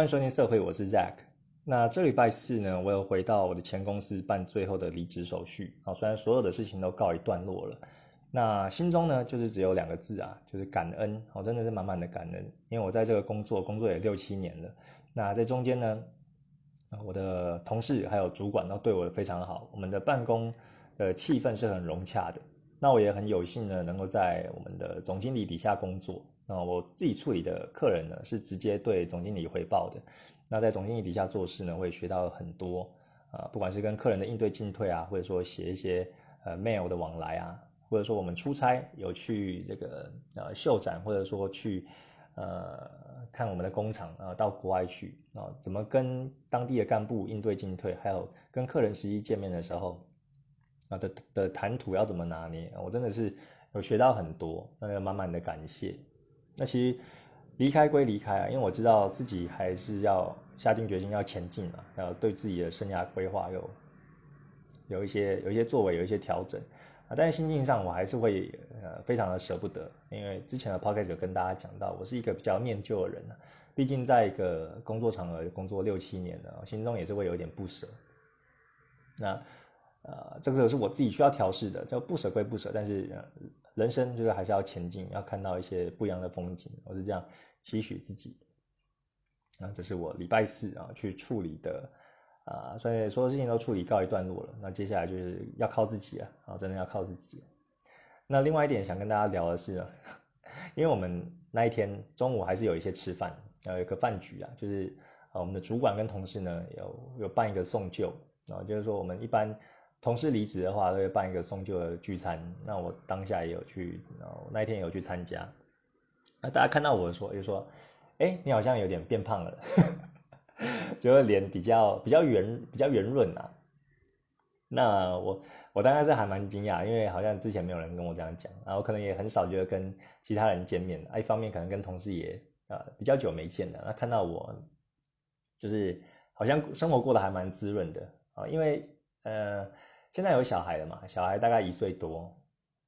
欢迎收听社会，我是 Zack。那这礼拜四呢，我有回到我的前公司办最后的离职手续啊。虽然所有的事情都告一段落了，那心中呢，就是只有两个字啊，就是感恩。我真的是满满的感恩，因为我在这个工作工作也六七年了。那在中间呢，我的同事还有主管都对我非常好，我们的办公的气氛是很融洽的。那我也很有幸呢，能够在我们的总经理底下工作。那我自己处理的客人呢，是直接对总经理汇报的。那在总经理底下做事呢，会学到很多啊，不管是跟客人的应对进退啊，或者说写一些呃 mail 的往来啊，或者说我们出差有去这个呃秀展，或者说去呃看我们的工厂啊，到国外去啊，怎么跟当地的干部应对进退，还有跟客人实际见面的时候啊的的谈吐要怎么拿捏，我真的是有学到很多，那个满满的感谢。那其实离开归离开啊，因为我知道自己还是要下定决心要前进嘛，要对自己的生涯规划有有一些有一些作为，有一些调整啊。但是心境上我还是会呃非常的舍不得，因为之前的 podcast 有跟大家讲到，我是一个比较念旧的人啊，毕竟在一个工作场合工作六七年了，心中也是会有点不舍。那呃，这个是我自己需要调试的，就不舍归不舍，但是人生就是还是要前进，要看到一些不一样的风景，我是这样期许自己。那这是我礼拜四啊去处理的啊，所以所有事情都处理告一段落了。那接下来就是要靠自己啊，啊，真的要靠自己。那另外一点想跟大家聊的是，因为我们那一天中午还是有一些吃饭，有一个饭局啊，就是啊我们的主管跟同事呢有有办一个送旧啊，就是说我们一般。同事离职的话，都会办一个送旧的聚餐。那我当下也有去，然后那一天有去参加。那大家看到我说，就说：“哎，你好像有点变胖了，就是脸比较比较圆，比较圆润啊。”那我我当然是还蛮惊讶，因为好像之前没有人跟我这样讲，然后可能也很少觉得跟其他人见面。啊一方面可能跟同事也啊比较久没见了，那看到我就是好像生活过得还蛮滋润的啊，因为呃。现在有小孩了嘛？小孩大概一岁多。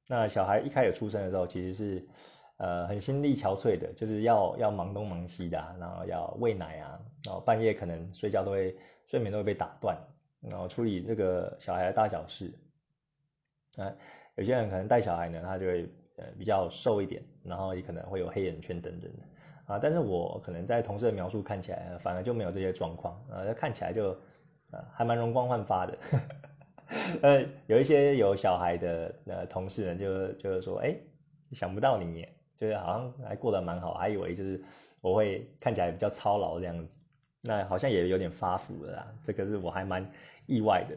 那小孩一开始出生的时候，其实是呃很心力憔悴的，就是要要忙东忙西的，然后要喂奶啊，然后半夜可能睡觉都会睡眠都会被打断，然后处理这个小孩的大小事。啊，有些人可能带小孩呢，他就会呃比较瘦一点，然后也可能会有黑眼圈等等的啊。但是我可能在同事的描述看起来，反而就没有这些状况啊，看起来就呃还蛮容光焕发的。呃，有一些有小孩的呃同事呢，就就是说，哎，想不到你，就是好像还过得蛮好，还以为就是我会看起来比较操劳这样子，那好像也有点发福了啦，这个是我还蛮意外的。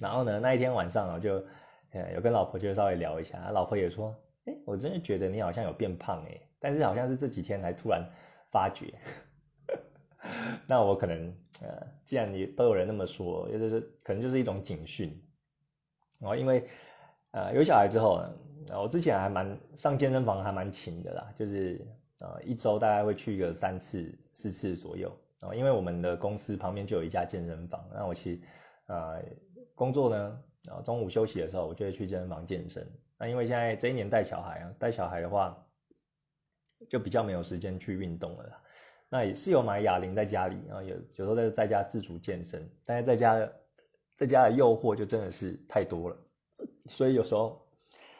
然后呢，那一天晚上我，就呃有跟老婆就稍微聊一下，老婆也说，哎，我真的觉得你好像有变胖哎，但是好像是这几天才突然发觉。那我可能，呃，既然你都有人那么说，也就是可能就是一种警讯，哦，因为，呃，有小孩之后，我之前还蛮上健身房还蛮勤的啦，就是呃一周大概会去个三次四次左右，哦，因为我们的公司旁边就有一家健身房，那我其实，呃，工作呢，然后中午休息的时候，我就会去健身房健身。那因为现在这一年带小孩啊，带小孩的话，就比较没有时间去运动了啦。那也是有买哑铃在家里，然后有有时候在在家自主健身，但是在家在家的诱惑就真的是太多了，所以有时候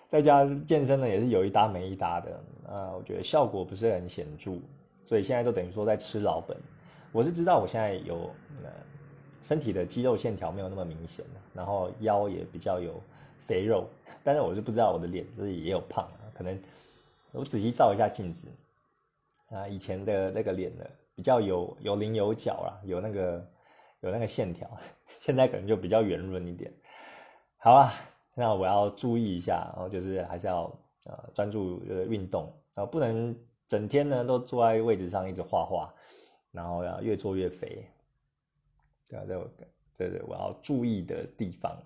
在家健身呢也是有一搭没一搭的啊，我觉得效果不是很显著，所以现在都等于说在吃老本。我是知道我现在有呃身体的肌肉线条没有那么明显了，然后腰也比较有肥肉，但是我是不知道我的脸就是也有胖，可能我仔细照一下镜子。啊，以前的那个脸呢，比较有有棱有角啦，有那个有那个线条，现在可能就比较圆润一点。好啊，那我要注意一下，然后就是还是要呃专注呃运动啊，不能整天呢都坐在位置上一直画画，然后要越做越肥。对啊，这这是我要注意的地方。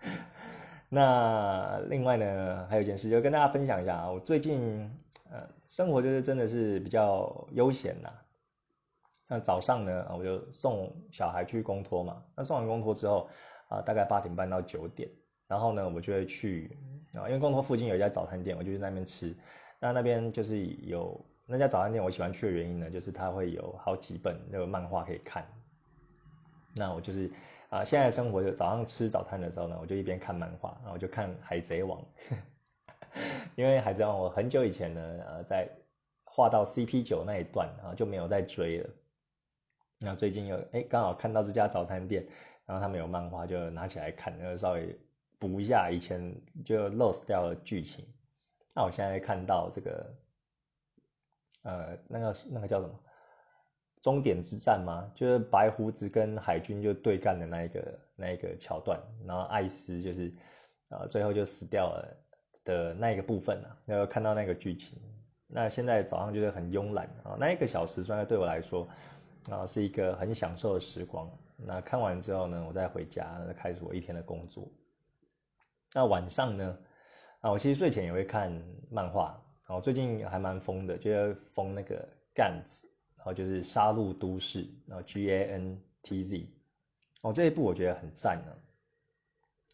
那另外呢，还有一件事，就跟大家分享一下啊，我最近。呃，生活就是真的是比较悠闲呐。那早上呢，我就送小孩去公托嘛。那送完公托之后，啊，大概八点半到九点，然后呢，我就会去啊，因为公托附近有一家早餐店，我就去那边吃。那那边就是有那家早餐店我喜欢去的原因呢，就是它会有好几本那个漫画可以看。那我就是啊，现在生活就早上吃早餐的时候呢，我就一边看漫画，然后就看《海贼王》，因为《海贼王》我很久以前呢，呃，在画到 CP 九那一段啊，就没有再追了。那最近又哎，刚好看到这家早餐店，然后他们有漫画，就拿起来看，然后稍微补一下以前就 lost 掉的剧情。那我现在看到这个，呃，那个那个叫什么？终点之战吗？就是白胡子跟海军就对干的那一个那一个桥段，然后艾斯就是，呃，最后就死掉了的那一个部分啊，要看到那个剧情，那现在早上就是很慵懒啊，那一个小时，算是对我来说，啊，是一个很享受的时光。那看完之后呢，我再回家，开始我一天的工作。那晚上呢，啊，我其实睡前也会看漫画，然后最近还蛮疯的，就是疯那个干子。然后就是《杀戮都市》，然后 G A N T Z，哦，这一部我觉得很赞呢。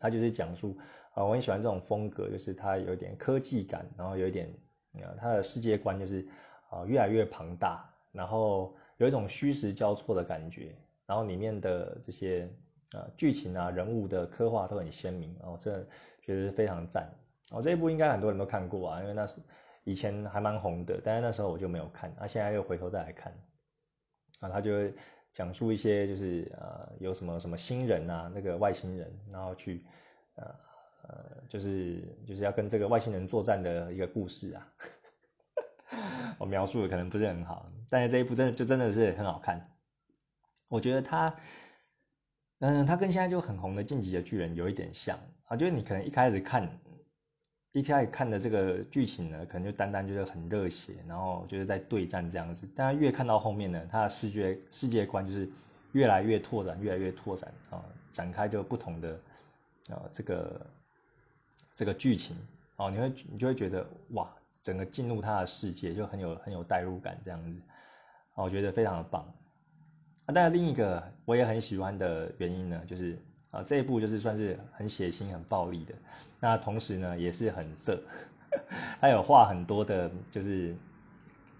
他就是讲述啊，我很喜欢这种风格，就是它有点科技感，然后有一点啊，它的世界观就是啊越来越庞大，然后有一种虚实交错的感觉，然后里面的这些啊剧情啊人物的刻画都很鲜明，哦，这觉得非常赞。哦，这一部应该很多人都看过啊，因为那是。以前还蛮红的，但是那时候我就没有看，那现在又回头再来看，啊，他就讲述一些就是呃有什么什么新人啊，那个外星人，然后去呃呃就是就是要跟这个外星人作战的一个故事啊。我描述的可能不是很好，但是这一部真的就真的是很好看。我觉得他，嗯，他跟现在就很红的《晋级的巨人》有一点像啊，就是你可能一开始看。一开始看的这个剧情呢，可能就单单就是很热血，然后就是在对战这样子。但越看到后面呢，他的世界世界观就是越来越拓展，越来越拓展啊，展开就不同的啊这个这个剧情哦，你会你就会觉得哇，整个进入他的世界就很有很有代入感这样子，我觉得非常的棒。啊，当然另一个我也很喜欢的原因呢，就是。啊，这一部就是算是很血腥、很暴力的，那同时呢也是很色，还有画很多的，就是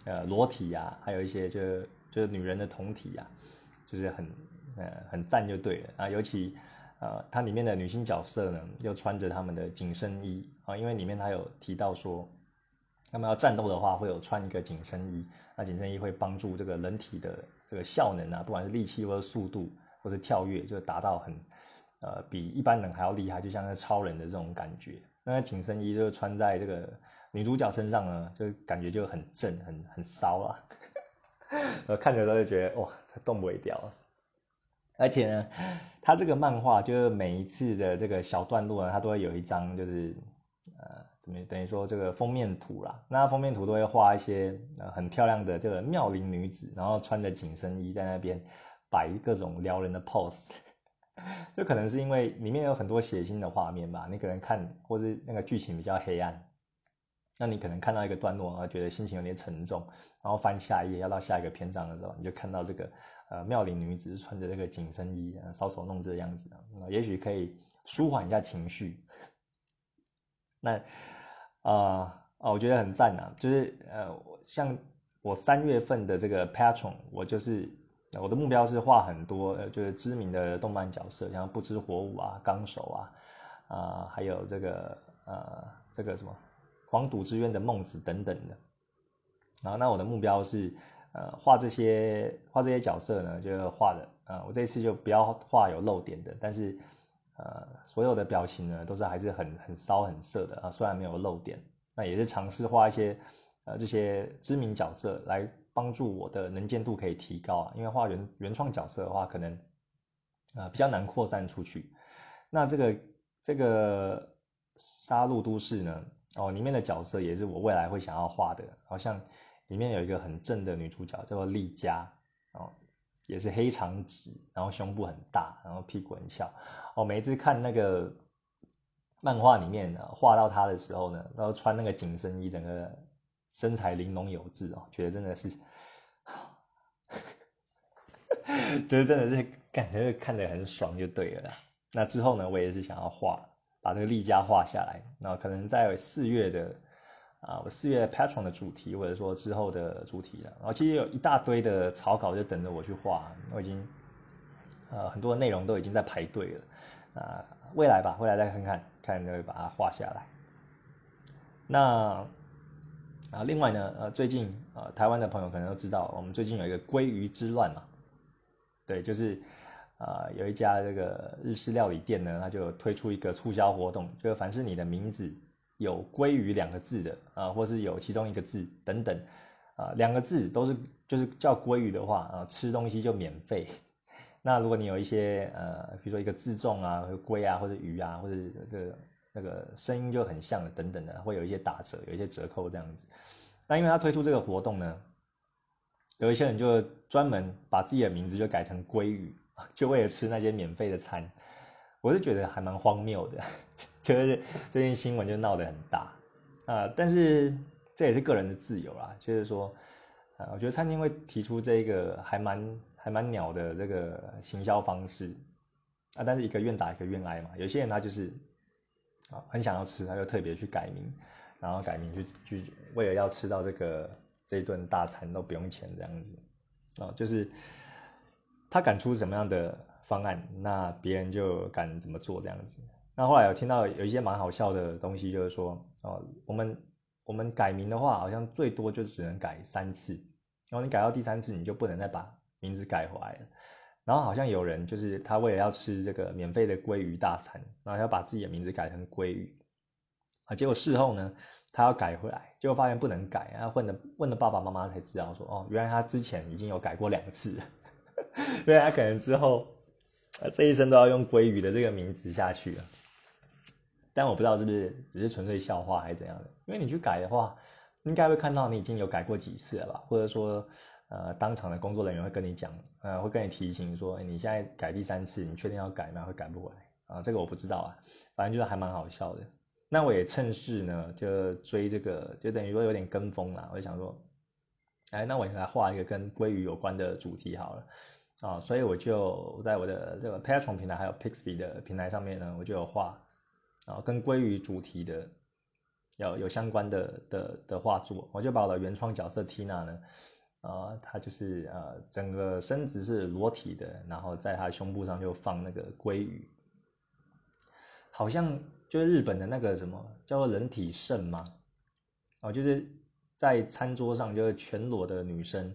呃裸体啊，还有一些就就是女人的酮体啊，就是很呃很赞就对了啊，尤其呃它里面的女性角色呢，又穿着他们的紧身衣啊，因为里面它有提到说，他们要战斗的话会有穿一个紧身衣，那紧身衣会帮助这个人体的这个效能啊，不管是力气或者速度或是跳跃，就达到很。呃，比一般人还要厉害，就像那超人的这种感觉。那紧身衣就穿在这个女主角身上呢，就感觉就很正、很很骚啊。呃，看着都会觉得哇，它动不会掉。而且呢，它这个漫画就是每一次的这个小段落呢，它都会有一张就是呃，怎么等于说这个封面图啦。那封面图都会画一些呃很漂亮的这个妙龄女子，然后穿着紧身衣在那边摆各种撩人的 pose。就可能是因为里面有很多血腥的画面吧，你可能看或是那个剧情比较黑暗，那你可能看到一个段落，然后觉得心情有点沉重，然后翻下一页要到下一个篇章的时候，你就看到这个呃妙龄女子穿着这个紧身衣，搔首弄姿的样子，也许可以舒缓一下情绪。那啊啊，我觉得很赞啊，就是呃像我三月份的这个 Patron，我就是。我的目标是画很多，呃，就是知名的动漫角色，像不知火舞啊、纲手啊，啊，还有这个呃，这个什么黄赌之渊的孟子等等的。然后，那我的目标是，呃，画这些画这些角色呢，就画的，呃，我这次就不要画有漏点的，但是，呃，所有的表情呢，都是还是很很骚很色的啊，虽然没有漏点，那也是尝试画一些，呃，这些知名角色来。帮助我的能见度可以提高啊，因为画原原创角色的话，可能啊比较难扩散出去。那这个这个杀戮都市呢，哦，里面的角色也是我未来会想要画的。好像里面有一个很正的女主角，叫做丽佳，哦，也是黑长直，然后胸部很大，然后屁股很翘。哦，每一次看那个漫画里面画到她的时候呢，然后穿那个紧身衣，整个。身材玲珑有致哦，觉得真的是，觉得真的是感觉看着很爽就对了。那之后呢，我也是想要画，把这个丽佳画下来，然后可能在四月的啊，我四月 Patron 的主题，或者说之后的主题了。然后其实有一大堆的草稿就等着我去画，我已经呃很多内容都已经在排队了啊，未来吧，未来再看看看就会把它画下来。那啊，另外呢，呃，最近呃台湾的朋友可能都知道，我们最近有一个鲑鱼之乱嘛，对，就是啊有一家这个日式料理店呢，它就推出一个促销活动，就凡是你的名字。有“鲑鱼”两个字的啊，或是有其中一个字等等啊，两个字都是就是叫鲑鱼的话啊，吃东西就免费。那如果你有一些呃，比如说一个字重啊，龟啊，或者鱼啊，或者这个那个声音就很像的等等的，会有一些打折，有一些折扣这样子。那因为他推出这个活动呢，有一些人就专门把自己的名字就改成鲑鱼，就为了吃那些免费的餐。我是觉得还蛮荒谬的。就是最近新闻就闹得很大啊，但是这也是个人的自由啦。就是说，啊，我觉得餐厅会提出这个还蛮还蛮鸟的这个行销方式啊，但是一个愿打一个愿挨嘛。有些人他就是啊很想要吃，他就特别去改名，然后改名去去为了要吃到这个这一顿大餐都不用钱这样子啊，就是他敢出什么样的方案，那别人就敢怎么做这样子。那后来有听到有一些蛮好笑的东西，就是说，哦，我们我们改名的话，好像最多就只能改三次，然后你改到第三次，你就不能再把名字改回来了。然后好像有人就是他为了要吃这个免费的鲑鱼大餐，然后要把自己的名字改成鲑鱼啊，结果事后呢，他要改回来，结果发现不能改，然后问了问了爸爸妈妈才知道说，哦，原来他之前已经有改过两次，所以他可能之后这一生都要用鲑鱼的这个名字下去了。但我不知道是不是只是纯粹笑话还是怎样的，因为你去改的话，应该会看到你已经有改过几次了吧，或者说，呃，当场的工作人员会跟你讲，呃，会跟你提醒说，你现在改第三次，你确定要改吗？会改不回来啊？这个我不知道啊，反正就是还蛮好笑的。那我也趁势呢，就追这个，就等于说有点跟风啦。我就想说，哎，那我也来画一个跟鲑鱼有关的主题好了啊，所以我就在我的这个 Patreon 平台还有 Pixby 的平台上面呢，我就有画。啊，跟鲑鱼主题的，有有相关的的的画作，我就把我的原创角色 Tina 呢，啊，他就是呃整个身子是裸体的，然后在她胸部上就放那个鲑鱼，好像就是日本的那个什么叫做人体肾吗？哦，就是在餐桌上就是全裸的女生，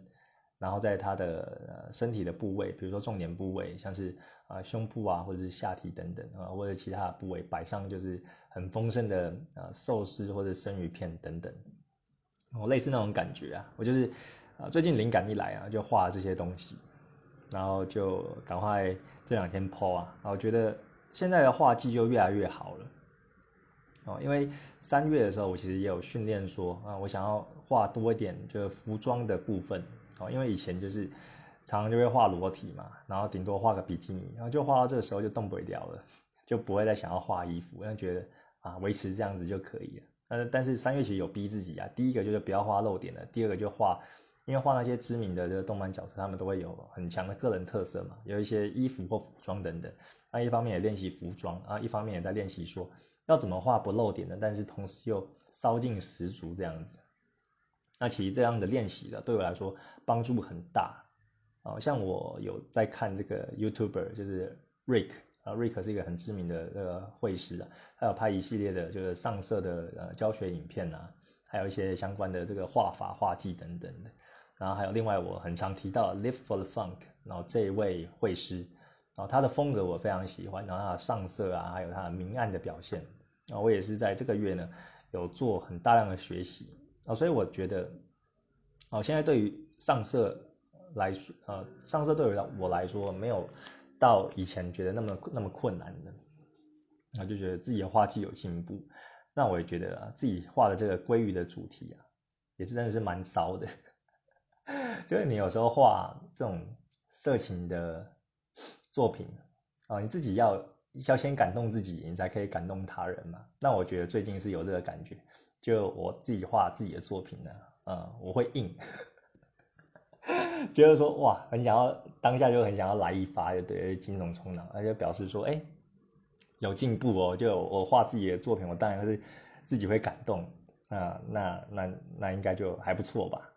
然后在她的身体的部位，比如说重点部位，像是。啊，胸部啊，或者是下体等等啊，或者其他的部位摆上就是很丰盛的啊寿司或者生鱼片等等，哦，类似那种感觉啊。我就是啊，最近灵感一来啊，就画这些东西，然后就赶快这两天剖啊，然后觉得现在的画技就越来越好了。哦，因为三月的时候我其实也有训练说啊，我想要画多一点就是服装的部分哦，因为以前就是。常常就会画裸体嘛，然后顶多画个比基尼，然后就画到这个时候就动不了了，就不会再想要画衣服，因为觉得啊维持这样子就可以了。但但是三月其实有逼自己啊，第一个就是不要画露点的，第二个就画，因为画那些知名的这个动漫角色，他们都会有很强的个人特色嘛，有一些衣服或服装等等。那一方面也练习服装啊，一方面也在练习说要怎么画不露点的，但是同时又骚劲十足这样子。那其实这样的练习的对我来说帮助很大。哦，像我有在看这个 YouTuber，就是 Rick 啊，Rick 是一个很知名的这个绘师啊，他有拍一系列的就是上色的呃教学影片啊，还有一些相关的这个画法、画技等等的。然后还有另外我很常提到 Live for the Funk，然后这一位绘师，然后他的风格我非常喜欢，然后他的上色啊，还有他的明暗的表现，啊，我也是在这个月呢有做很大量的学习啊，所以我觉得，哦，现在对于上色。来说，呃，上色对于我来说没有到以前觉得那么那么困难的，那就觉得自己的画技有进步。那我也觉得啊自己画的这个鲑鱼的主题啊，也是真的是蛮骚的。就是你有时候画这种色情的作品啊，你自己要要先感动自己，你才可以感动他人嘛。那我觉得最近是有这个感觉，就我自己画自己的作品呢，呃，我会硬。觉得说哇，很想要当下就很想要来一发，就对，精虫冲脑，而且表示说，哎，有进步哦。就我画自己的作品，我当然是自己会感动那那那那应该就还不错吧？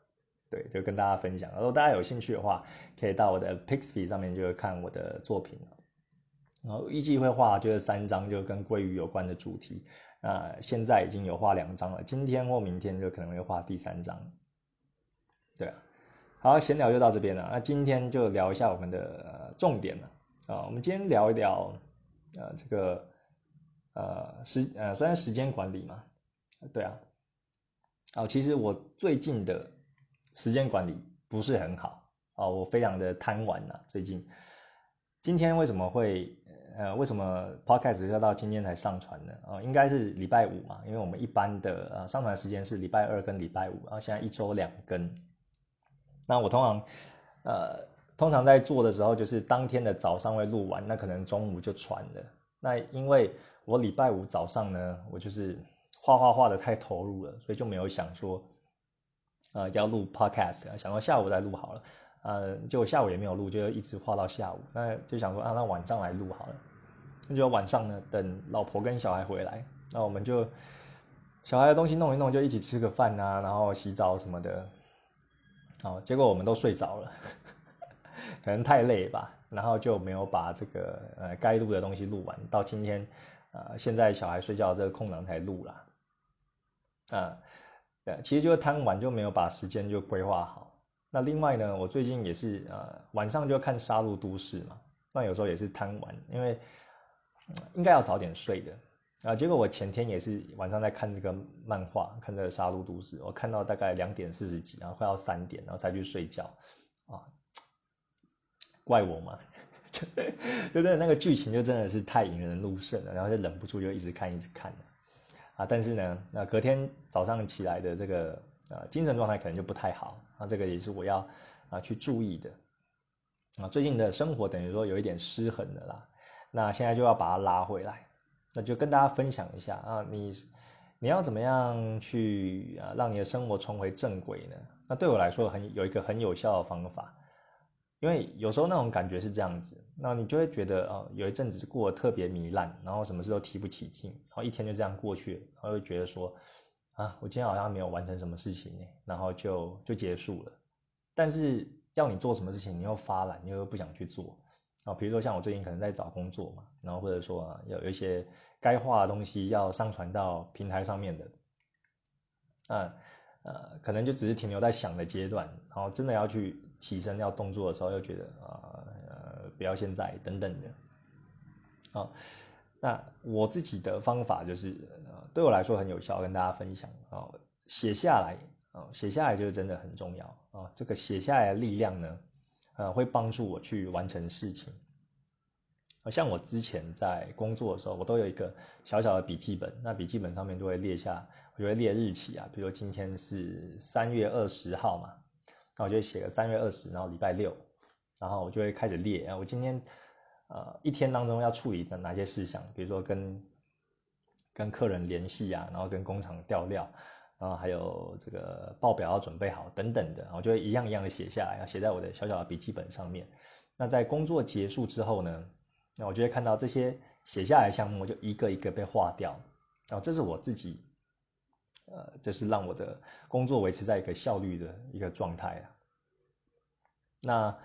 对，就跟大家分享。如果大家有兴趣的话，可以到我的 Pixpy 上面就看我的作品然后预计会画就是三张，就跟鲑鱼有关的主题。那现在已经有画两张了，今天或明天就可能会画第三张。对啊，好，闲聊就到这边了。那今天就聊一下我们的重点了啊。我们今天聊一聊呃这个呃时呃虽然时间管理嘛，对啊。哦，其实我最近的时间管理不是很好啊，我非常的贪玩呐。最近今天为什么会？呃，为什么 podcast 要到今天才上传呢？啊，应该是礼拜五嘛，因为我们一般的呃上传时间是礼拜二跟礼拜五，然后现在一周两更。那我通常呃通常在做的时候，就是当天的早上会录完，那可能中午就传了。那因为我礼拜五早上呢，我就是画画画的太投入了，所以就没有想说呃要录 podcast，想到下午再录好了。呃，就下午也没有录，就一直画到下午。那就想说啊，那晚上来录好了。那就晚上呢，等老婆跟小孩回来，那我们就小孩的东西弄一弄，就一起吃个饭啊，然后洗澡什么的。哦，结果我们都睡着了，可能太累吧，然后就没有把这个呃该录的东西录完。到今天，呃，现在小孩睡觉这个空档才录啦。啊，对，其实就是贪玩，就没有把时间就规划好。那另外呢，我最近也是呃晚上就看《杀戮都市》嘛，那有时候也是贪玩，因为。应该要早点睡的啊，结果我前天也是晚上在看这个漫画，看这个《杀戮都市》，我看到大概两点四十几，然后快要三点，然后才去睡觉啊，怪我吗，就真的那个剧情就真的是太引人入胜了，然后就忍不住就一直看一直看啊，但是呢，那隔天早上起来的这个呃精神状态可能就不太好啊，这个也是我要啊去注意的啊，最近的生活等于说有一点失衡的啦。那现在就要把它拉回来，那就跟大家分享一下啊，你你要怎么样去啊，让你的生活重回正轨呢？那对我来说很有一个很有效的方法，因为有时候那种感觉是这样子，那你就会觉得啊，有一阵子过得特别糜烂，然后什么事都提不起劲，然后一天就这样过去，然后又觉得说啊，我今天好像没有完成什么事情，然后就就结束了。但是要你做什么事情，你又发懒，你又不想去做。啊，比如说像我最近可能在找工作嘛，然后或者说有有一些该画的东西要上传到平台上面的，啊，呃，可能就只是停留在想的阶段，然后真的要去起身要动作的时候，又觉得啊，不要现在等等的，啊，那我自己的方法就是，呃，对我来说很有效，跟大家分享啊，写下来啊，写下来就是真的很重要啊，这个写下来的力量呢。呃，会帮助我去完成事情。像我之前在工作的时候，我都有一个小小的笔记本，那笔记本上面就会列下，我就会列日期啊，比如今天是三月二十号嘛，那我就写个三月二十，然后礼拜六，然后我就会开始列啊，我今天呃一天当中要处理的哪些事项，比如说跟跟客人联系啊，然后跟工厂调料。然后还有这个报表要准备好等等的，我就会一样一样的写下来，要写在我的小小的笔记本上面。那在工作结束之后呢，那我就会看到这些写下来项目就一个一个被划掉。然后这是我自己，呃，就是让我的工作维持在一个效率的一个状态啊。那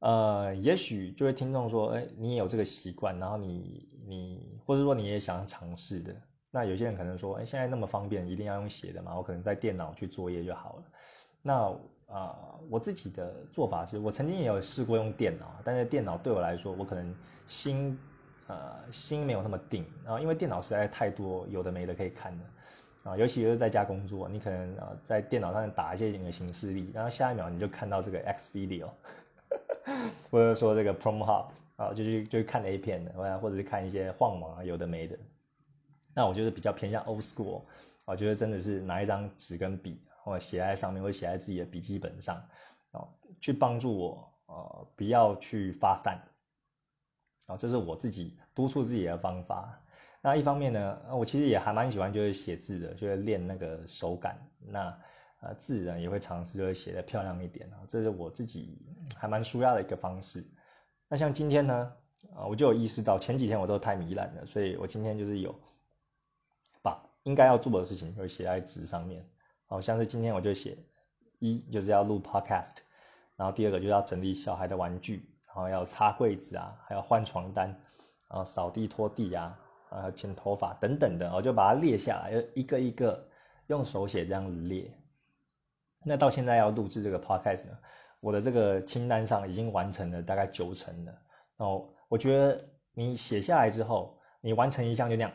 呃，也许就会听众说，哎，你也有这个习惯，然后你你或者说你也想尝试的。那有些人可能说，哎，现在那么方便，一定要用写的嘛？我可能在电脑去作业就好了。那啊，我自己的做法是，我曾经也有试过用电脑，但是电脑对我来说，我可能心呃心没有那么定啊，因为电脑实在太多有的没的可以看的啊，尤其是在家工作，你可能啊在电脑上打一些你的形式力，然后下一秒你就看到这个 X video，或者说这个 Prom Hub 啊，就去就看 A 片的，或者是看一些晃网啊，有的没的。那我觉得比较偏向 old school，我觉得真的是拿一张纸跟笔，或者写在上面，或写在自己的笔记本上，哦，去帮助我，呃，不要去发散，啊，这是我自己督促自己的方法。那一方面呢，我其实也还蛮喜欢就是写字的，就是练那个手感。那呃字呢也会尝试就是写的漂亮一点啊，这是我自己还蛮舒压的一个方式。那像今天呢，啊，我就有意识到前几天我都太糜烂了，所以我今天就是有把。应该要做的事情就写在纸上面。好像是今天我就写一就是要录 podcast，然后第二个就是要整理小孩的玩具，然后要擦柜子啊，还要换床单，然后扫地拖地啊，呃剪头发等等的，我就把它列下来，一个一个用手写这样子列。那到现在要录制这个 podcast 呢，我的这个清单上已经完成了大概九成了。然后我觉得你写下来之后，你完成一项就那样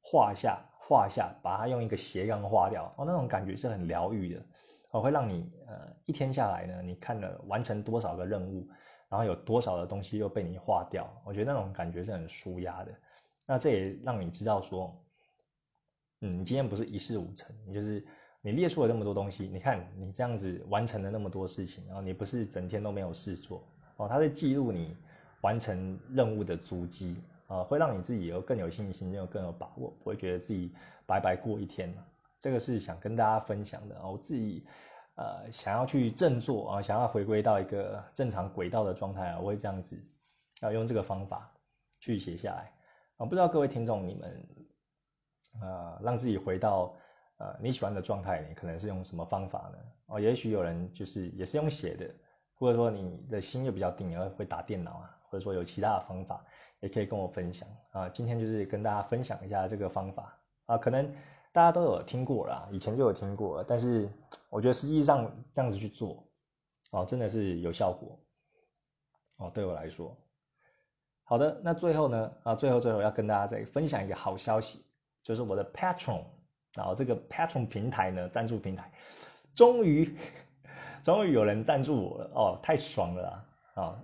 画下。画下，把它用一个斜杠画掉，哦，那种感觉是很疗愈的，哦，会让你呃一天下来呢，你看了完成多少个任务，然后有多少的东西又被你画掉，我觉得那种感觉是很舒压的。那这也让你知道说，嗯，你今天不是一事无成，你就是你列出了那么多东西，你看你这样子完成了那么多事情，然后你不是整天都没有事做，哦，它在记录你完成任务的足迹。啊，会让你自己有更有信心，又更有把握，不会觉得自己白白过一天。这个是想跟大家分享的啊。我自己呃想要去振作啊，想要回归到一个正常轨道的状态啊，我会这样子，要用这个方法去写下来啊。不知道各位听众你们呃让自己回到呃你喜欢的状态，你可能是用什么方法呢？哦，也许有人就是也是用写的，或者说你的心又比较定，你会会打电脑啊，或者说有其他的方法。也可以跟我分享啊，今天就是跟大家分享一下这个方法啊，可能大家都有听过啦，以前就有听过，但是我觉得实际上这样子去做，哦，真的是有效果，哦，对我来说，好的，那最后呢，啊，最后最后要跟大家再分享一个好消息，就是我的 Patron，然后这个 Patron 平台呢，赞助平台，终于终于有人赞助我了，哦，太爽了啊！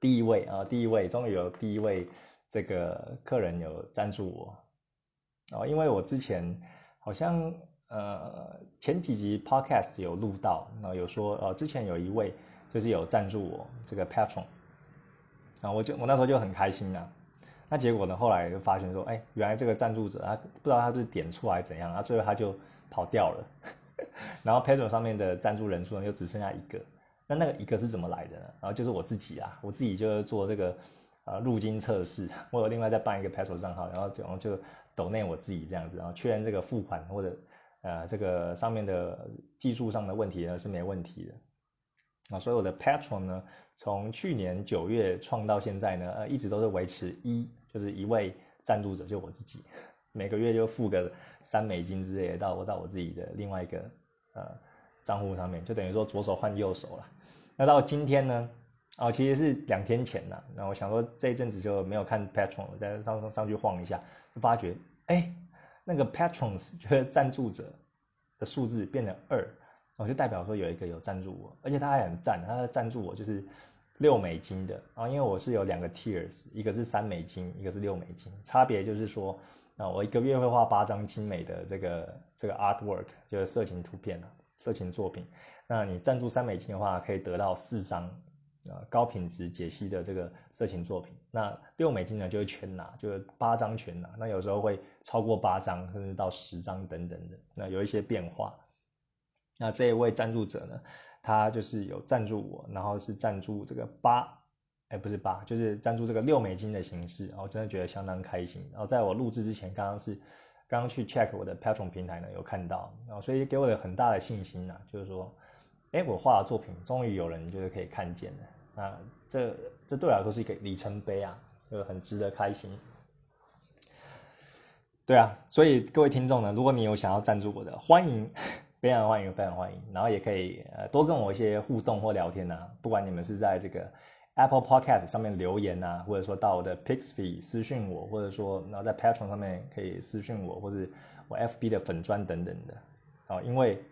第一位啊，第一位，终于有第一位这个客人有赞助我，哦，因为我之前好像呃前几集 podcast 有录到，然后有说呃之前有一位就是有赞助我这个 patron，啊，我就我那时候就很开心啊，那结果呢后来就发现说，哎，原来这个赞助者他不知道他是点错还是怎样，然后最后他就跑掉了，然后 patron 上面的赞助人数呢又只剩下一个。那那个一个是怎么来的呢？然后就是我自己啊，我自己就做这个呃入金测试，我有另外再办一个 Paso 账号，然后然后就抖内我自己这样子，然后确认这个付款或者呃这个上面的技术上的问题呢是没问题的啊，所以我的 Patron 呢从去年九月创到现在呢，呃一直都是维持一就是一位赞助者就我自己，每个月就付个三美金之类的到到我自己的另外一个呃账户上面，就等于说左手换右手了。那到今天呢？哦，其实是两天前呐。那我想说这一阵子就没有看 Patron，我在上上上去晃一下，就发觉，哎，那个 Patrons 就是赞助者的数字变成二，我就代表说有一个有赞助我，而且他还很赞，他的赞助我就是六美金的啊，因为我是有两个 tiers，一个是三美金，一个是六美金，差别就是说，啊，我一个月会画八张精美的这个这个 artwork，就是色情图片啊，色情作品。那你赞助三美金的话，可以得到四张啊高品质解析的这个色情作品。那六美金呢，就是全拿，就是八张全拿。那有时候会超过八张，甚至到十张等等的。那有一些变化。那这一位赞助者呢，他就是有赞助我，然后是赞助这个八，哎，不是八，就是赞助这个六美金的形式。我真的觉得相当开心。然后在我录制之前，刚刚是刚刚去 check 我的 Patron 平台呢，有看到，然后所以给我有很大的信心呐，就是说。哎，我画的作品终于有人就是可以看见了，那这这对我来说是一个里程碑啊，就很值得开心。对啊，所以各位听众呢，如果你有想要赞助我的，欢迎，非常欢迎，非常欢迎。然后也可以呃多跟我一些互动或聊天呐，不管你们是在这个 Apple Podcast 上面留言呐，或者说到我的 Pixie 私讯我，或者说然后在 Patron 上面可以私讯我，或者我 FB 的粉砖等等的，好，因为。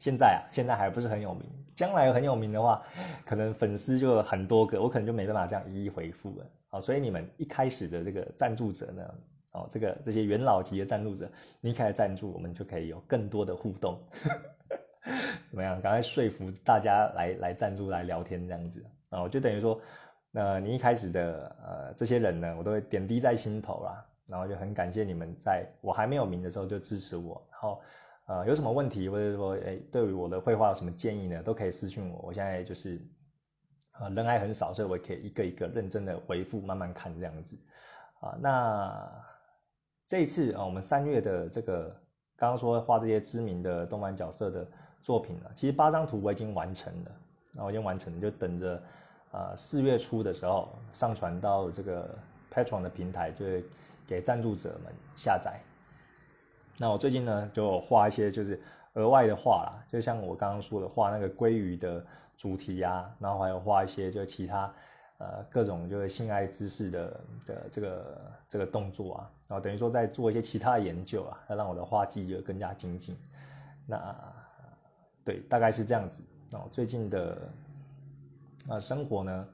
现在啊，现在还不是很有名。将来很有名的话，可能粉丝就很多个，我可能就没办法这样一一回复了。好，所以你们一开始的这个赞助者呢，哦，这个这些元老级的赞助者，你开始赞助，我们就可以有更多的互动。怎么样？赶快说服大家来来赞助来聊天这样子啊！我就等于说，那你一开始的呃这些人呢，我都会点滴在心头啦。然后就很感谢你们在我还没有名的时候就支持我，然后。呃，有什么问题或者说，哎，对于我的绘画有什么建议呢？都可以私信我。我现在就是，呃，人还很少，所以我可以一个一个认真的回复，慢慢看这样子。啊，那这一次啊，我们三月的这个刚刚说画这些知名的动漫角色的作品呢，其实八张图我已经完成了，那我已经完成了，就等着呃四月初的时候上传到这个 Patron 的平台，就会给赞助者们下载。那我最近呢，就画一些就是额外的画啦，就像我刚刚说的，画那个鲑鱼的主题啊，然后还有画一些就其他呃各种就是性爱姿势的的这个这个动作啊，然后等于说在做一些其他的研究啊，要让我的画技就更加精进。那对，大概是这样子。哦，最近的啊生活呢，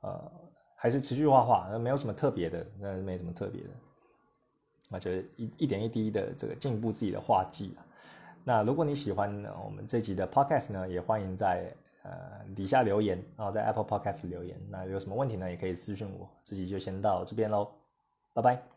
呃，还是持续画画，没有什么特别的，那没什么特别的。那就是一一点一滴的这个进步自己的画技啊。那如果你喜欢我们这集的 podcast 呢，也欢迎在呃底下留言，然后在 Apple Podcast 留言。那有什么问题呢，也可以私信我。这集就先到这边喽，拜拜。